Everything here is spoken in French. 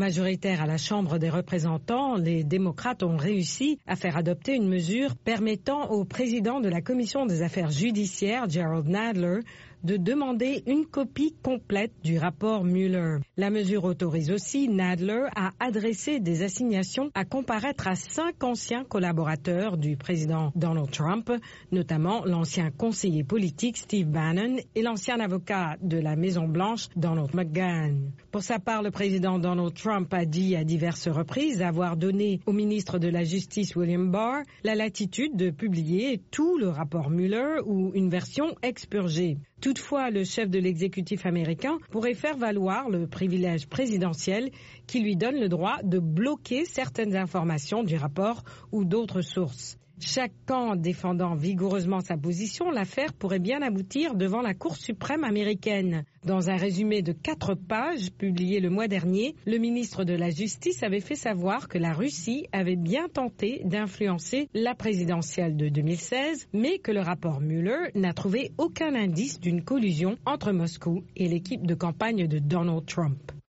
Majoritaires à la Chambre des représentants, les démocrates ont réussi à faire adopter une mesure permettant au président de la Commission des affaires judiciaires, Gerald Nadler, de demander une copie complète du rapport Mueller. La mesure autorise aussi Nadler à adresser des assignations à comparaître à cinq anciens collaborateurs du président Donald Trump, notamment l'ancien conseiller politique Steve Bannon et l'ancien avocat de la Maison-Blanche Donald McGahn. Pour sa part, le président Donald Trump a dit à diverses reprises avoir donné au ministre de la Justice William Barr la latitude de publier tout le rapport Mueller ou une version expurgée. Toutefois, le chef de l'exécutif américain pourrait faire valoir le privilège présidentiel qui lui donne le droit de bloquer certaines informations du rapport ou d'autres sources. Chaque camp défendant vigoureusement sa position, l'affaire pourrait bien aboutir devant la Cour suprême américaine. Dans un résumé de quatre pages publié le mois dernier, le ministre de la Justice avait fait savoir que la Russie avait bien tenté d'influencer la présidentielle de 2016, mais que le rapport Mueller n'a trouvé aucun indice d'une collusion entre Moscou et l'équipe de campagne de Donald Trump.